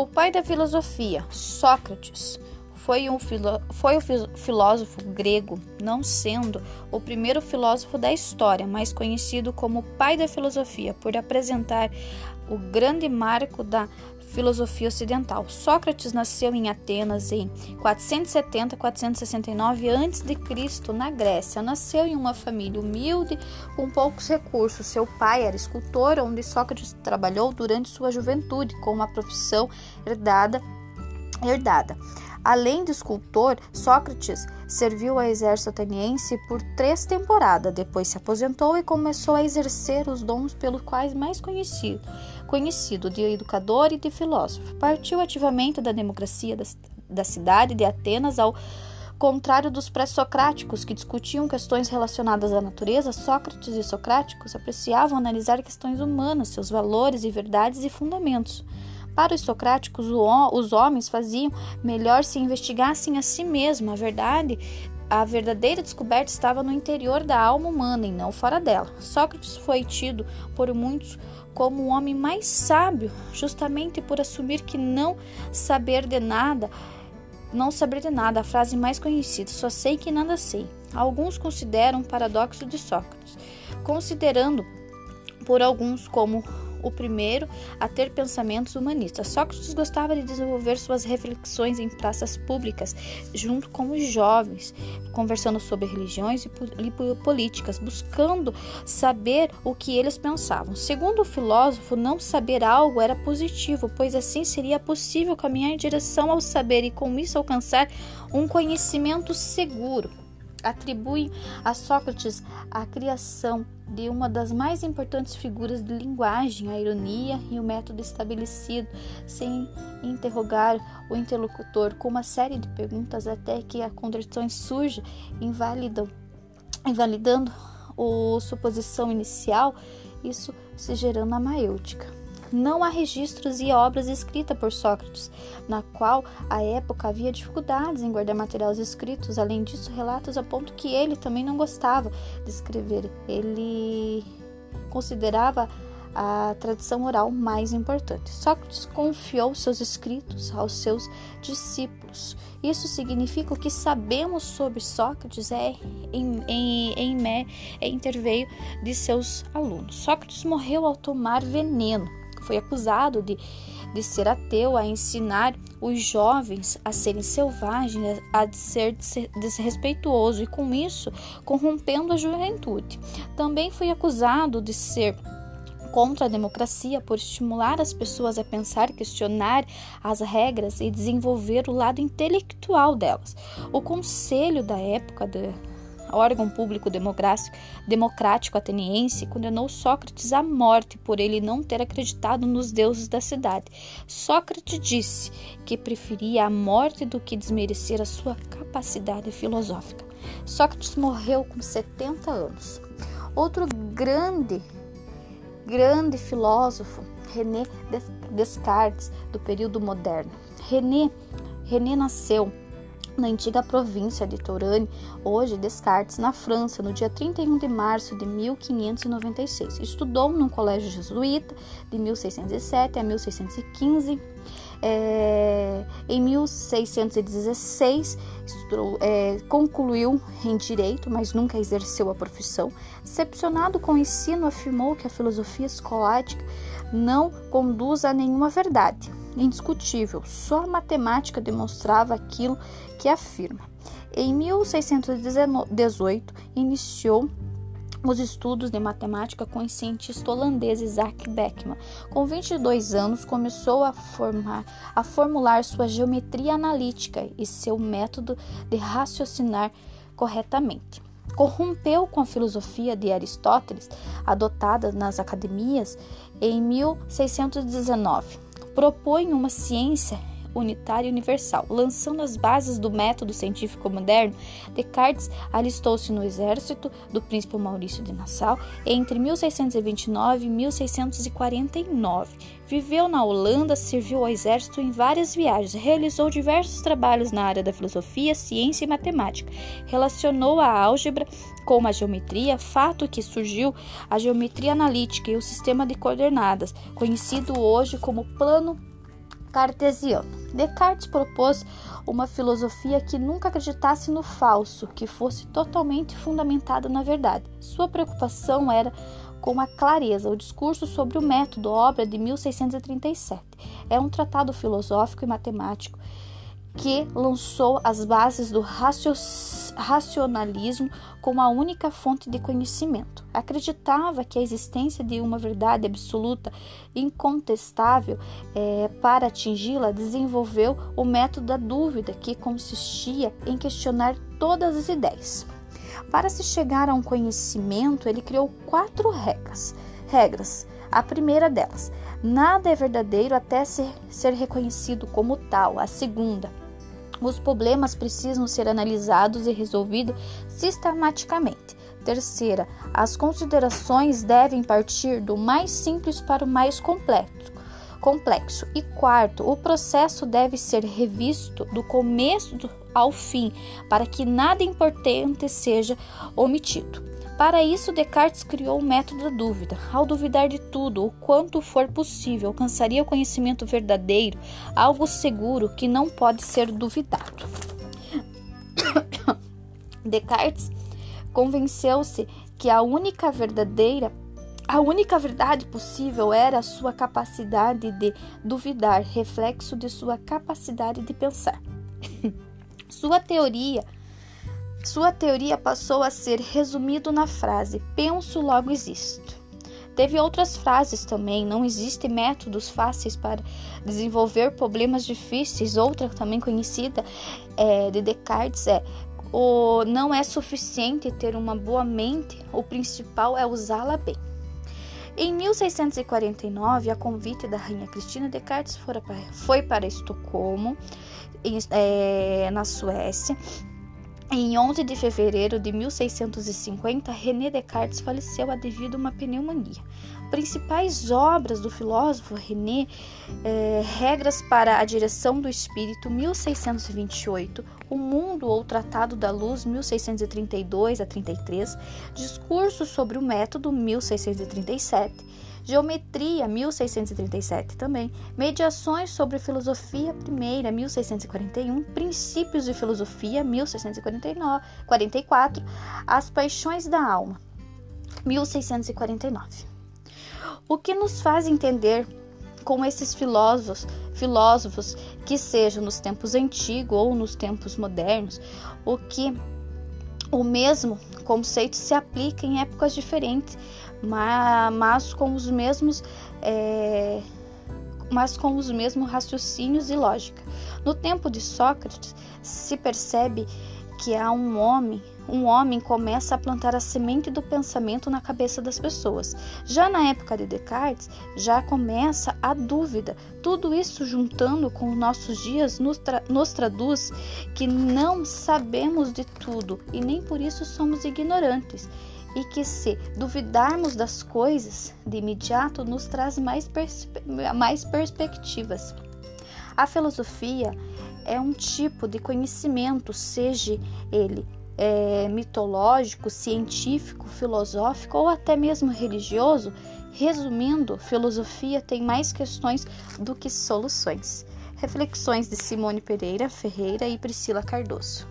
O pai da filosofia, Sócrates, foi um, foi um filósofo grego, não sendo o primeiro filósofo da história, mas conhecido como pai da filosofia, por apresentar o grande marco da filosofia ocidental. Sócrates nasceu em Atenas em 470-469 a.C., na Grécia. Nasceu em uma família humilde, com poucos recursos. Seu pai era escultor, onde Sócrates trabalhou durante sua juventude, com uma profissão herdada. Herdada. Além de escultor, Sócrates serviu ao exército ateniense por três temporadas, depois se aposentou e começou a exercer os dons pelos quais mais conhecido, conhecido de educador e de filósofo. Partiu ativamente da democracia da, da cidade de Atenas ao contrário dos pré-socráticos que discutiam questões relacionadas à natureza, Sócrates e Socráticos apreciavam analisar questões humanas, seus valores e verdades e fundamentos. Para os socráticos, os homens faziam melhor se investigassem a si mesmos. A verdade, a verdadeira descoberta estava no interior da alma humana e não fora dela. Sócrates foi tido por muitos como o homem mais sábio, justamente por assumir que não saber de nada, não saber de nada, a frase mais conhecida, só sei que nada sei. Alguns consideram o paradoxo de Sócrates, considerando por alguns como o primeiro a ter pensamentos humanistas. Sócrates gostava de desenvolver suas reflexões em praças públicas, junto com os jovens, conversando sobre religiões e políticas, buscando saber o que eles pensavam. Segundo o filósofo, não saber algo era positivo, pois assim seria possível caminhar em direção ao saber e com isso alcançar um conhecimento seguro atribuem a Sócrates a criação de uma das mais importantes figuras de linguagem, a ironia e o método estabelecido, sem interrogar o interlocutor. Com uma série de perguntas até que a contradição surja, invalidando a suposição inicial, isso se gerando a maêutica não há registros e obras escritas por Sócrates, na qual à época havia dificuldades em guardar materiais escritos. Além disso, relatos apontam que ele também não gostava de escrever. Ele considerava a tradição oral mais importante. Sócrates confiou seus escritos aos seus discípulos. Isso significa que sabemos sobre Sócrates é em, em, em, é interveio de seus alunos. Sócrates morreu ao tomar veneno foi acusado de, de ser ateu, a ensinar os jovens a serem selvagens, a ser desrespeituoso e com isso corrompendo a juventude. Também foi acusado de ser contra a democracia por estimular as pessoas a pensar, questionar as regras e desenvolver o lado intelectual delas. O conselho da época de, órgão público democrático ateniense, condenou Sócrates à morte por ele não ter acreditado nos deuses da cidade. Sócrates disse que preferia a morte do que desmerecer a sua capacidade filosófica. Sócrates morreu com 70 anos. Outro grande, grande filósofo, René Descartes, do período moderno. René, René nasceu na antiga província de Touraine, hoje Descartes, na França, no dia 31 de março de 1596. Estudou num colégio jesuíta de 1607 a 1615. É, em 1616, estudou, é, concluiu em direito, mas nunca exerceu a profissão. Decepcionado com o ensino, afirmou que a filosofia escolástica não conduz a nenhuma verdade indiscutível, só a matemática demonstrava aquilo que afirma. Em 1618, iniciou os estudos de matemática com o cientista holandês Isaac Beckman. Com 22 anos, começou a, formar, a formular sua geometria analítica e seu método de raciocinar corretamente. Corrompeu com a filosofia de Aristóteles, adotada nas academias em 1619 propõe uma ciência unitária e universal. Lançando as bases do método científico moderno, Descartes alistou-se no exército do príncipe Maurício de Nassau entre 1629 e 1649. Viveu na Holanda, serviu ao exército em várias viagens, realizou diversos trabalhos na área da filosofia, ciência e matemática. Relacionou a álgebra com a geometria, fato que surgiu a geometria analítica e o sistema de coordenadas, conhecido hoje como plano cartesiano. Descartes propôs uma filosofia que nunca acreditasse no falso, que fosse totalmente fundamentada na verdade. Sua preocupação era com a clareza. O discurso sobre o método, obra de 1637, é um tratado filosófico e matemático que lançou as bases do racionalismo como a única fonte de conhecimento. Acreditava que a existência de uma verdade absoluta, incontestável, é, para atingi-la, desenvolveu o método da dúvida, que consistia em questionar todas as ideias. Para se chegar a um conhecimento, ele criou quatro regras. Regras. A primeira delas, nada é verdadeiro até ser, ser reconhecido como tal. A segunda, os problemas precisam ser analisados e resolvidos sistematicamente. Terceira, as considerações devem partir do mais simples para o mais complexo. complexo. E quarto, o processo deve ser revisto do começo ao fim, para que nada importante seja omitido. Para isso, Descartes criou o método da dúvida. Ao duvidar de tudo, o quanto for possível, alcançaria o conhecimento verdadeiro, algo seguro que não pode ser duvidado. Descartes convenceu-se que a única verdadeira a única verdade possível era a sua capacidade de duvidar, reflexo de sua capacidade de pensar. Sua teoria sua teoria passou a ser resumido na frase penso logo existo. Teve outras frases também, não existem métodos fáceis para desenvolver problemas difíceis. Outra também conhecida é, de Descartes é o não é suficiente ter uma boa mente, o principal é usá-la bem. Em 1649, a convite da rainha Cristina, Descartes foi para Estocolmo, é, na Suécia, em 11 de fevereiro de 1650, René Descartes faleceu devido a uma pneumonia. Principais obras do filósofo René, eh, Regras para a Direção do Espírito, 1628, O Mundo ou Tratado da Luz, 1632 a 33, Discurso sobre o Método, 1637, Geometria, 1637 também. Mediações sobre Filosofia Primeira, 1641. Princípios de Filosofia, 1644. As Paixões da Alma, 1649. O que nos faz entender com esses filósofos, filósofos que sejam nos tempos antigos ou nos tempos modernos, o que o mesmo conceito se aplica em épocas diferentes, mas com os mesmos é, mas com os mesmos raciocínios e lógica. No tempo de Sócrates se percebe que há um homem, um homem começa a plantar a semente do pensamento na cabeça das pessoas. Já na época de Descartes, já começa a dúvida. Tudo isso juntando com os nossos dias nos, tra nos traduz que não sabemos de tudo e nem por isso somos ignorantes e que se duvidarmos das coisas de imediato nos traz mais, perspe mais perspectivas. A filosofia é um tipo de conhecimento, seja ele é, mitológico, científico, filosófico ou até mesmo religioso. Resumindo, filosofia tem mais questões do que soluções. Reflexões de Simone Pereira Ferreira e Priscila Cardoso.